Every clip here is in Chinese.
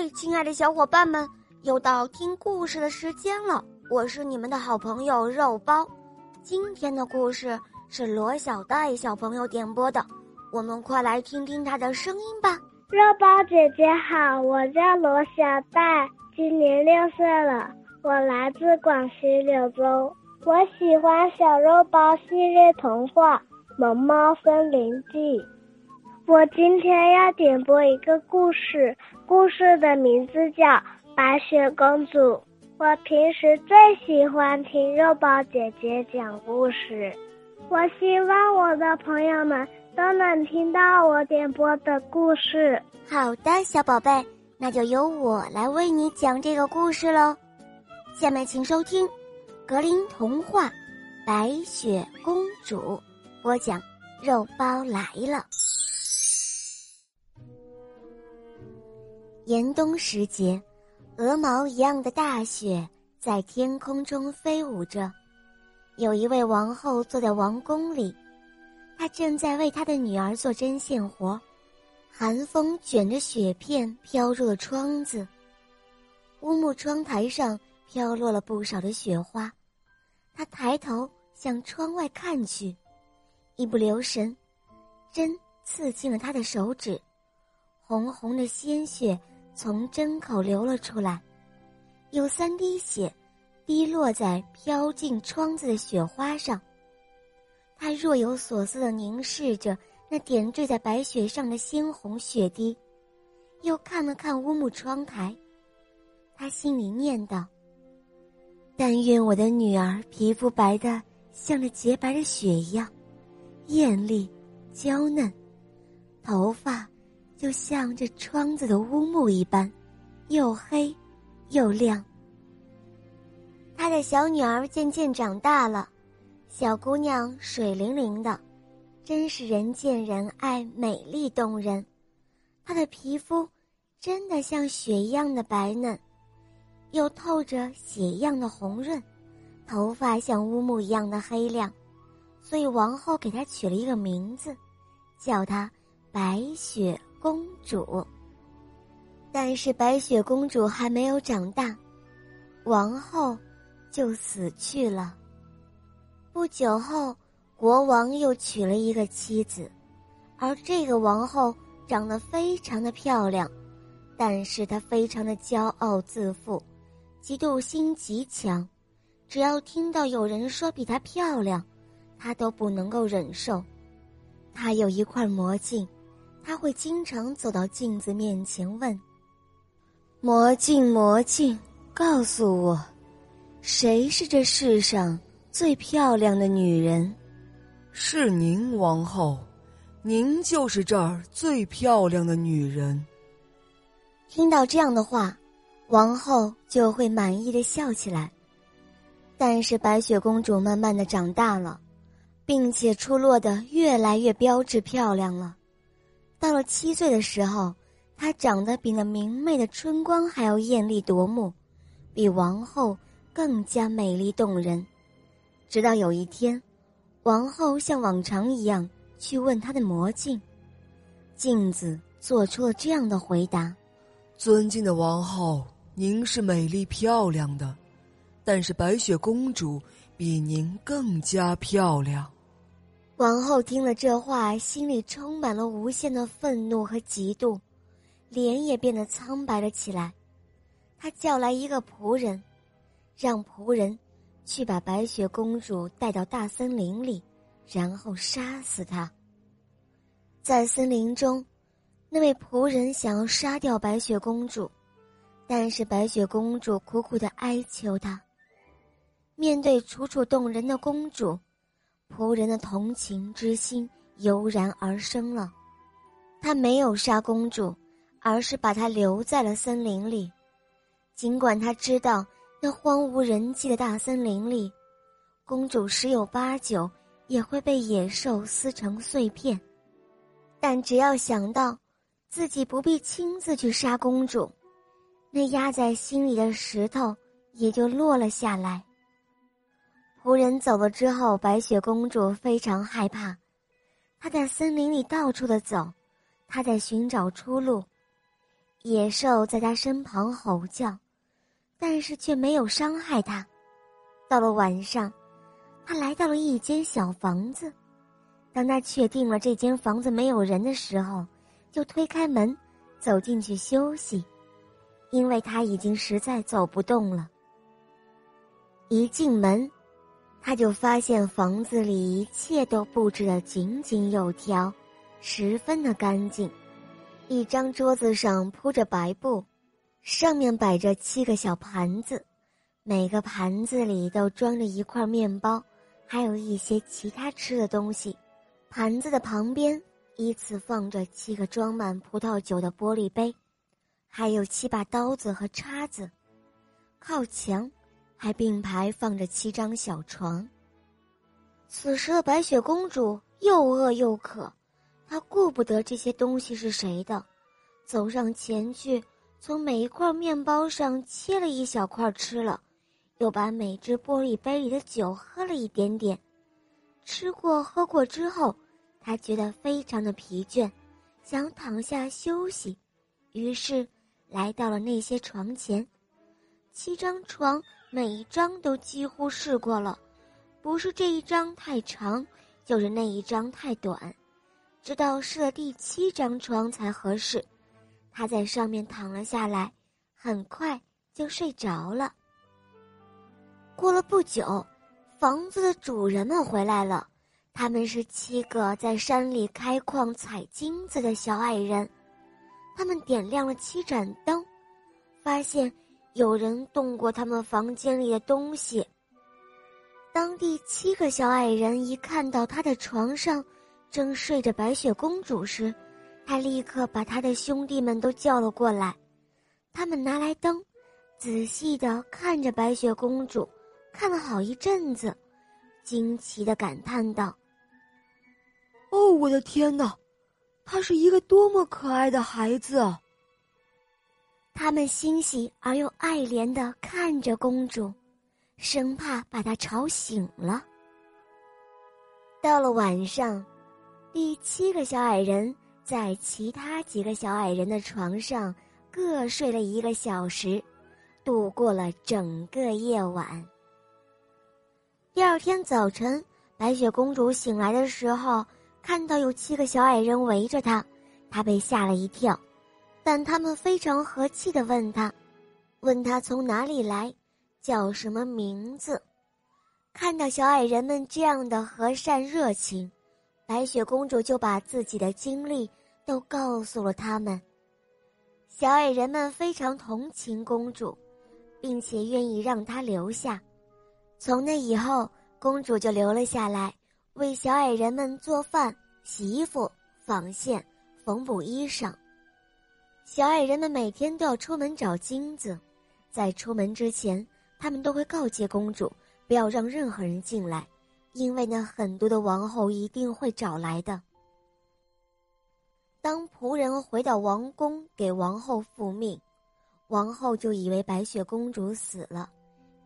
嗨，亲爱的小伙伴们，又到听故事的时间了。我是你们的好朋友肉包。今天的故事是罗小戴小朋友点播的，我们快来听听他的声音吧。肉包姐姐好，我叫罗小戴，今年六岁了，我来自广西柳州。我喜欢小肉包系列童话《萌猫森林记》。我今天要点播一个故事，故事的名字叫《白雪公主》。我平时最喜欢听肉包姐姐讲故事，我希望我的朋友们都能听到我点播的故事。好的，小宝贝，那就由我来为你讲这个故事喽。下面请收听《格林童话·白雪公主》，播讲肉包来了。严冬时节，鹅毛一样的大雪在天空中飞舞着。有一位王后坐在王宫里，她正在为她的女儿做针线活。寒风卷着雪片飘入了窗子，乌木窗台上飘落了不少的雪花。她抬头向窗外看去，一不留神，针刺进了她的手指，红红的鲜血。从针口流了出来，有三滴血，滴落在飘进窗子的雪花上。他若有所思地凝视着那点缀在白雪上的鲜红血滴，又看了看乌木窗台，他心里念道：“但愿我的女儿皮肤白的像这洁白的雪一样，艳丽、娇嫩，头发。”就像这窗子的乌木一般，又黑，又亮。他的小女儿渐渐长大了，小姑娘水灵灵的，真是人见人爱、美丽动人。她的皮肤真的像雪一样的白嫩，又透着血一样的红润，头发像乌木一样的黑亮，所以王后给她取了一个名字，叫她白雪。公主，但是白雪公主还没有长大，王后就死去了。不久后，国王又娶了一个妻子，而这个王后长得非常的漂亮，但是她非常的骄傲自负，嫉妒心极强，只要听到有人说比她漂亮，她都不能够忍受。她有一块魔镜。他会经常走到镜子面前问：“魔镜，魔镜，告诉我，谁是这世上最漂亮的女人？”“是您，王后，您就是这儿最漂亮的女人。”听到这样的话，王后就会满意的笑起来。但是白雪公主慢慢的长大了，并且出落的越来越标致漂亮了。到了七岁的时候，她长得比那明媚的春光还要艳丽夺目，比王后更加美丽动人。直到有一天，王后像往常一样去问她的魔镜，镜子做出了这样的回答：“尊敬的王后，您是美丽漂亮的，但是白雪公主比您更加漂亮。”王后听了这话，心里充满了无限的愤怒和嫉妒，脸也变得苍白了起来。她叫来一个仆人，让仆人去把白雪公主带到大森林里，然后杀死她。在森林中，那位仆人想要杀掉白雪公主，但是白雪公主苦苦的哀求他。面对楚楚动人的公主。仆人的同情之心油然而生了，他没有杀公主，而是把她留在了森林里。尽管他知道那荒无人迹的大森林里，公主十有八九也会被野兽撕成碎片，但只要想到自己不必亲自去杀公主，那压在心里的石头也就落了下来。仆人走了之后，白雪公主非常害怕，她在森林里到处的走，她在寻找出路。野兽在她身旁吼叫，但是却没有伤害他。到了晚上，他来到了一间小房子。当他确定了这间房子没有人的时候，就推开门，走进去休息，因为他已经实在走不动了。一进门，他就发现房子里一切都布置得井井有条，十分的干净。一张桌子上铺着白布，上面摆着七个小盘子，每个盘子里都装着一块面包，还有一些其他吃的东西。盘子的旁边依次放着七个装满葡萄酒的玻璃杯，还有七把刀子和叉子。靠墙。还并排放着七张小床。此时的白雪公主又饿又渴，她顾不得这些东西是谁的，走上前去，从每一块面包上切了一小块吃了，又把每只玻璃杯里的酒喝了一点点。吃过喝过之后，她觉得非常的疲倦，想躺下休息，于是来到了那些床前，七张床。每一张都几乎试过了，不是这一张太长，就是那一张太短，直到试了第七张床才合适。他在上面躺了下来，很快就睡着了。过了不久，房子的主人们回来了，他们是七个在山里开矿采金子的小矮人，他们点亮了七盏灯，发现。有人动过他们房间里的东西。当第七个小矮人一看到他的床上正睡着白雪公主时，他立刻把他的兄弟们都叫了过来。他们拿来灯，仔细的看着白雪公主，看了好一阵子，惊奇的感叹道：“哦，我的天哪，他是一个多么可爱的孩子啊！”他们欣喜而又爱怜的看着公主，生怕把她吵醒了。到了晚上，第七个小矮人在其他几个小矮人的床上各睡了一个小时，度过了整个夜晚。第二天早晨，白雪公主醒来的时候，看到有七个小矮人围着她，她被吓了一跳。但他们非常和气的问他，问他从哪里来，叫什么名字。看到小矮人们这样的和善热情，白雪公主就把自己的经历都告诉了他们。小矮人们非常同情公主，并且愿意让她留下。从那以后，公主就留了下来，为小矮人们做饭、洗衣服、纺线、缝补衣裳。小矮人们每天都要出门找金子，在出门之前，他们都会告诫公主不要让任何人进来，因为那很多的王后一定会找来的。当仆人回到王宫给王后复命，王后就以为白雪公主死了，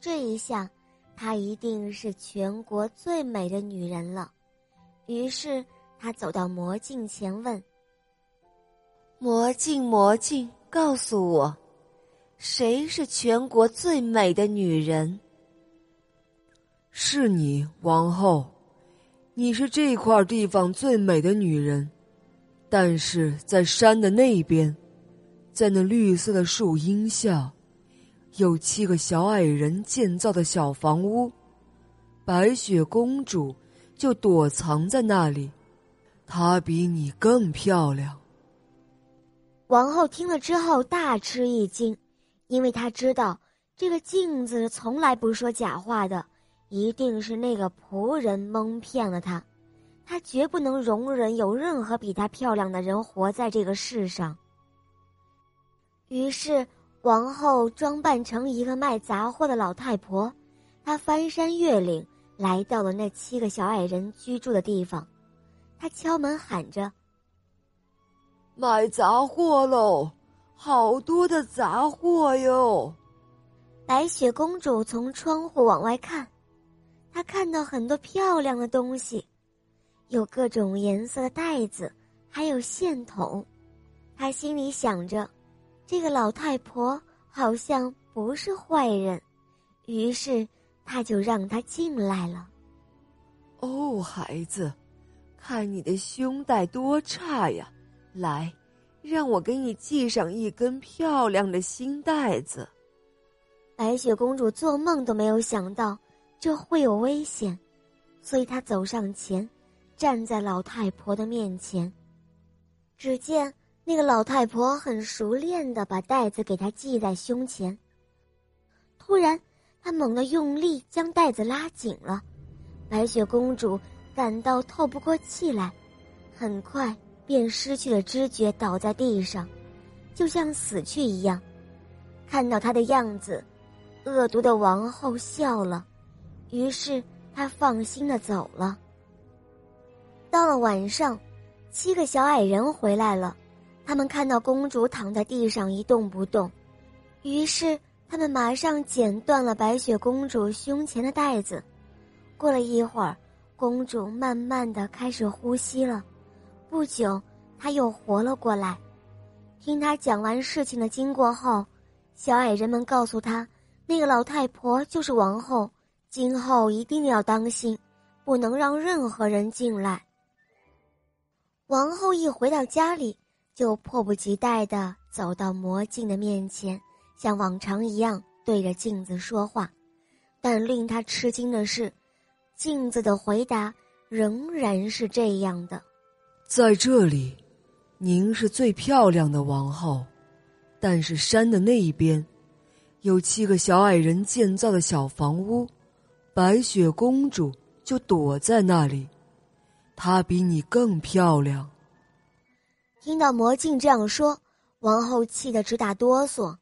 这一下，她一定是全国最美的女人了。于是，她走到魔镜前问。魔镜，魔镜，告诉我，谁是全国最美的女人？是你，王后，你是这块地方最美的女人。但是在山的那边，在那绿色的树荫下，有七个小矮人建造的小房屋，白雪公主就躲藏在那里。她比你更漂亮。王后听了之后大吃一惊，因为她知道这个镜子从来不说假话的，一定是那个仆人蒙骗了她。她绝不能容忍有任何比她漂亮的人活在这个世上。于是，王后装扮成一个卖杂货的老太婆，她翻山越岭来到了那七个小矮人居住的地方，她敲门喊着。卖杂货喽，好多的杂货哟！白雪公主从窗户往外看，她看到很多漂亮的东西，有各种颜色的袋子，还有线筒。她心里想着，这个老太婆好像不是坏人，于是她就让她进来了。哦，孩子，看你的胸带多差呀！来，让我给你系上一根漂亮的新带子。白雪公主做梦都没有想到这会有危险，所以她走上前，站在老太婆的面前。只见那个老太婆很熟练的把带子给她系在胸前。突然，她猛地用力将带子拉紧了。白雪公主感到透不过气来，很快便失去了知觉，倒在地上，就像死去一样。看到他的样子，恶毒的王后笑了，于是她放心的走了。到了晚上，七个小矮人回来了，他们看到公主躺在地上一动不动，于是他们马上剪断了白雪公主胸前的带子。过了一会儿，公主慢慢的开始呼吸了。不久，她又活了过来。听她讲完事情的经过后，小矮人们告诉她，那个老太婆就是王后，今后一定要当心，不能让任何人进来。王后一回到家里，就迫不及待的走到魔镜的面前，像往常一样对着镜子说话。但令她吃惊的是。镜子的回答仍然是这样的：“在这里，您是最漂亮的王后，但是山的那一边，有七个小矮人建造的小房屋，白雪公主就躲在那里，她比你更漂亮。”听到魔镜这样说，王后气得直打哆嗦，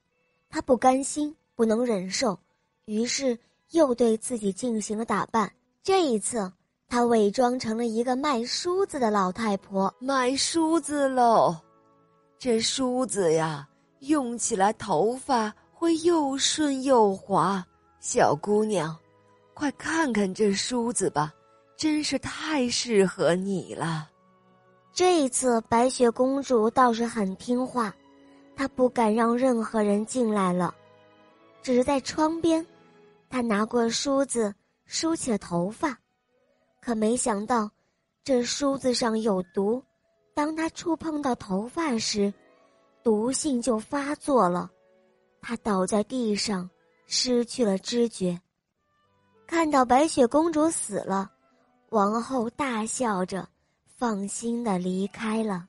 她不甘心，不能忍受，于是又对自己进行了打扮。这一次，她伪装成了一个卖梳子的老太婆。卖梳子喽，这梳子呀，用起来头发会又顺又滑。小姑娘，快看看这梳子吧，真是太适合你了。这一次，白雪公主倒是很听话，她不敢让任何人进来了，只是在窗边，她拿过梳子。梳起了头发，可没想到，这梳子上有毒。当他触碰到头发时，毒性就发作了，他倒在地上，失去了知觉。看到白雪公主死了，王后大笑着，放心的离开了。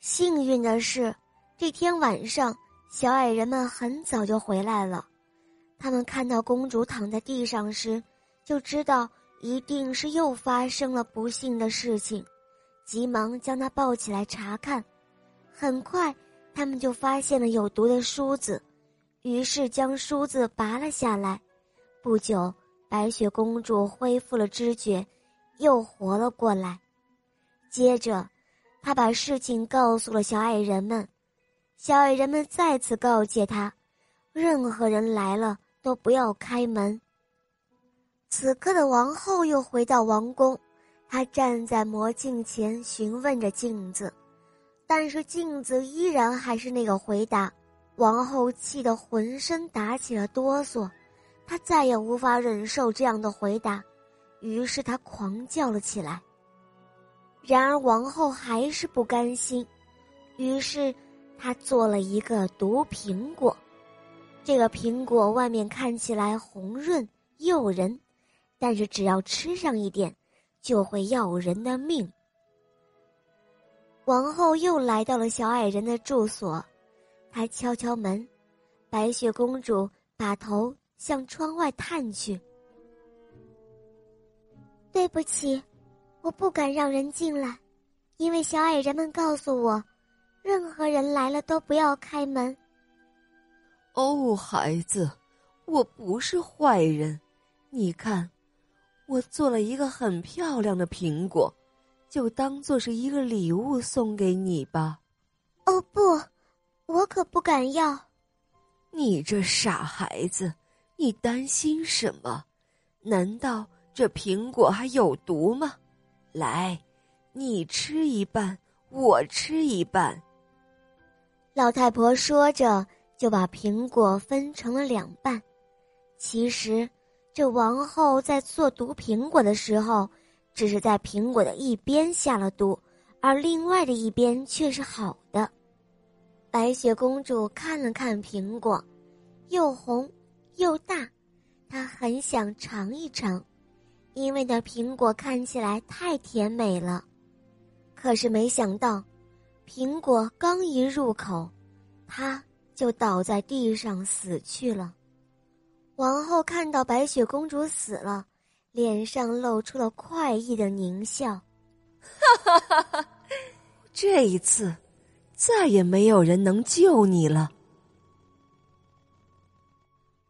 幸运的是，这天晚上，小矮人们很早就回来了。他们看到公主躺在地上时，就知道一定是又发生了不幸的事情，急忙将她抱起来查看。很快，他们就发现了有毒的梳子，于是将梳子拔了下来。不久，白雪公主恢复了知觉，又活了过来。接着，她把事情告诉了小矮人们。小矮人们再次告诫她，任何人来了。都不要开门。此刻的王后又回到王宫，她站在魔镜前询问着镜子，但是镜子依然还是那个回答。王后气得浑身打起了哆嗦，她再也无法忍受这样的回答，于是她狂叫了起来。然而王后还是不甘心，于是她做了一个毒苹果。这个苹果外面看起来红润诱人，但是只要吃上一点，就会要人的命。王后又来到了小矮人的住所，她敲敲门，白雪公主把头向窗外探去。对不起，我不敢让人进来，因为小矮人们告诉我，任何人来了都不要开门。哦，孩子，我不是坏人。你看，我做了一个很漂亮的苹果，就当做是一个礼物送给你吧。哦不，我可不敢要。你这傻孩子，你担心什么？难道这苹果还有毒吗？来，你吃一半，我吃一半。老太婆说着，就把苹果分成了两半。其实，这王后在做毒苹果的时候，只是在苹果的一边下了毒，而另外的一边却是好的。白雪公主看了看苹果，又红又大，她很想尝一尝，因为那苹果看起来太甜美了。可是没想到。苹果刚一入口，它就倒在地上死去了。王后看到白雪公主死了，脸上露出了快意的狞笑。哈哈哈哈！这一次，再也没有人能救你了。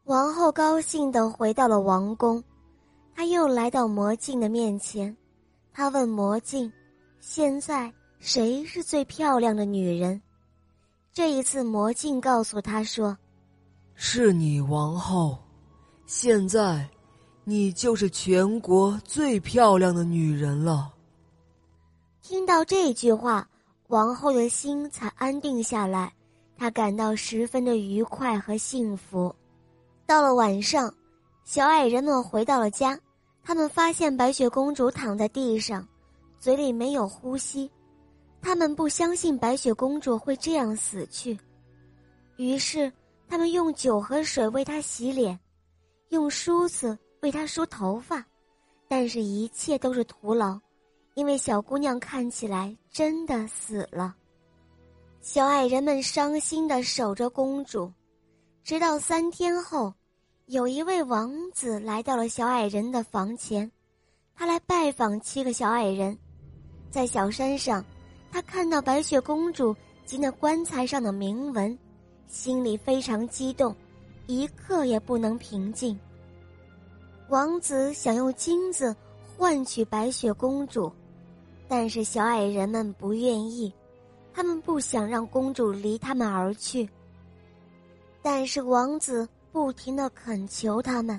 王后高兴的回到了王宫，她又来到魔镜的面前，她问魔镜：“现在？”谁是最漂亮的女人？这一次，魔镜告诉她说：“是你，王后。现在，你就是全国最漂亮的女人了。”听到这句话，王后的心才安定下来，她感到十分的愉快和幸福。到了晚上，小矮人们回到了家，他们发现白雪公主躺在地上，嘴里没有呼吸。他们不相信白雪公主会这样死去，于是他们用酒和水为她洗脸，用梳子为她梳头发，但是一切都是徒劳，因为小姑娘看起来真的死了。小矮人们伤心的守着公主，直到三天后，有一位王子来到了小矮人的房前，他来拜访七个小矮人，在小山上。他看到白雪公主及那棺材上的铭文，心里非常激动，一刻也不能平静。王子想用金子换取白雪公主，但是小矮人们不愿意，他们不想让公主离他们而去。但是王子不停的恳求他们，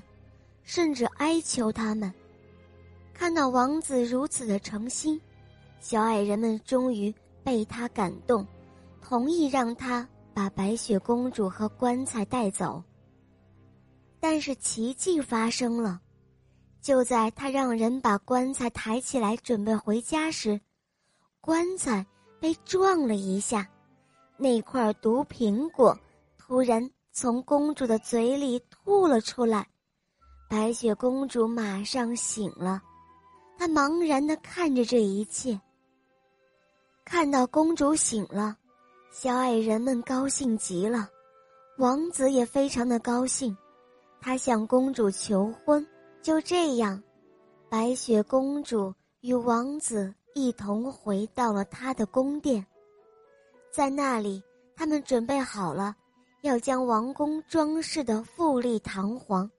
甚至哀求他们。看到王子如此的诚心。小矮人们终于被他感动，同意让他把白雪公主和棺材带走。但是奇迹发生了，就在他让人把棺材抬起来准备回家时，棺材被撞了一下，那块毒苹果突然从公主的嘴里吐了出来，白雪公主马上醒了，她茫然的看着这一切。看到公主醒了，小矮人们高兴极了，王子也非常的高兴，他向公主求婚。就这样，白雪公主与王子一同回到了他的宫殿，在那里，他们准备好了，要将王宫装饰的富丽堂皇。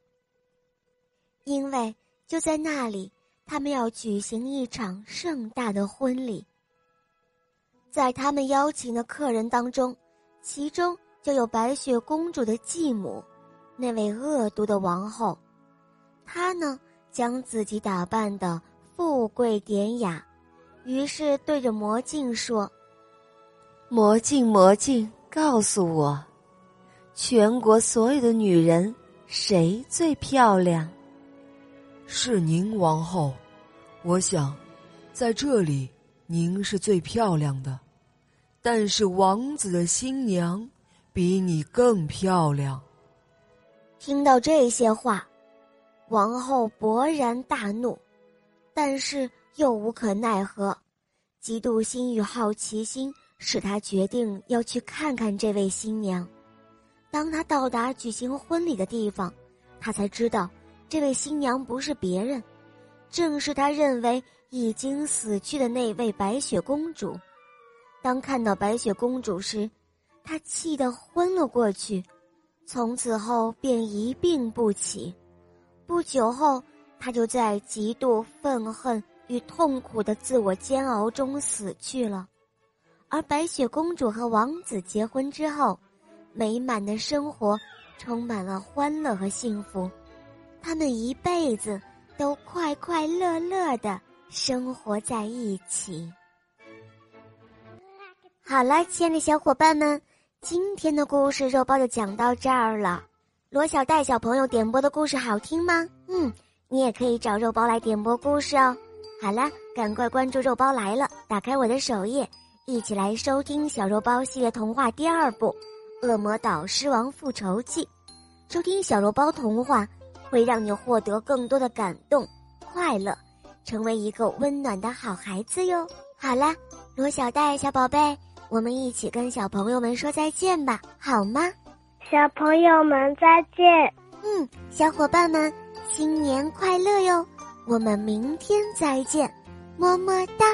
因为就在那里，他们要举行一场盛大的婚礼。在他们邀请的客人当中，其中就有白雪公主的继母，那位恶毒的王后。她呢，将自己打扮的富贵典雅，于是对着魔镜说：“魔镜，魔镜，告诉我，全国所有的女人谁最漂亮？”是您，王后。我想，在这里。您是最漂亮的，但是王子的新娘比你更漂亮。听到这些话，王后勃然大怒，但是又无可奈何。嫉妒心与好奇心使她决定要去看看这位新娘。当她到达举行婚礼的地方，她才知道，这位新娘不是别人，正是她认为。已经死去的那位白雪公主，当看到白雪公主时，她气得昏了过去，从此后便一病不起。不久后，她就在极度愤恨与痛苦的自我煎熬中死去了。而白雪公主和王子结婚之后，美满的生活充满了欢乐和幸福，他们一辈子都快快乐乐的。生活在一起。好了，亲爱的小伙伴们，今天的故事肉包就讲到这儿了。罗小戴小朋友点播的故事好听吗？嗯，你也可以找肉包来点播故事哦。好了，赶快关注肉包来了，打开我的首页，一起来收听小肉包系列童话第二部《恶魔岛狮王复仇记》。收听小肉包童话，会让你获得更多的感动、快乐，成为一个温暖的好孩子哟。好啦，罗小戴小宝贝。我们一起跟小朋友们说再见吧，好吗？小朋友们再见。嗯，小伙伴们，新年快乐哟！我们明天再见，么么哒。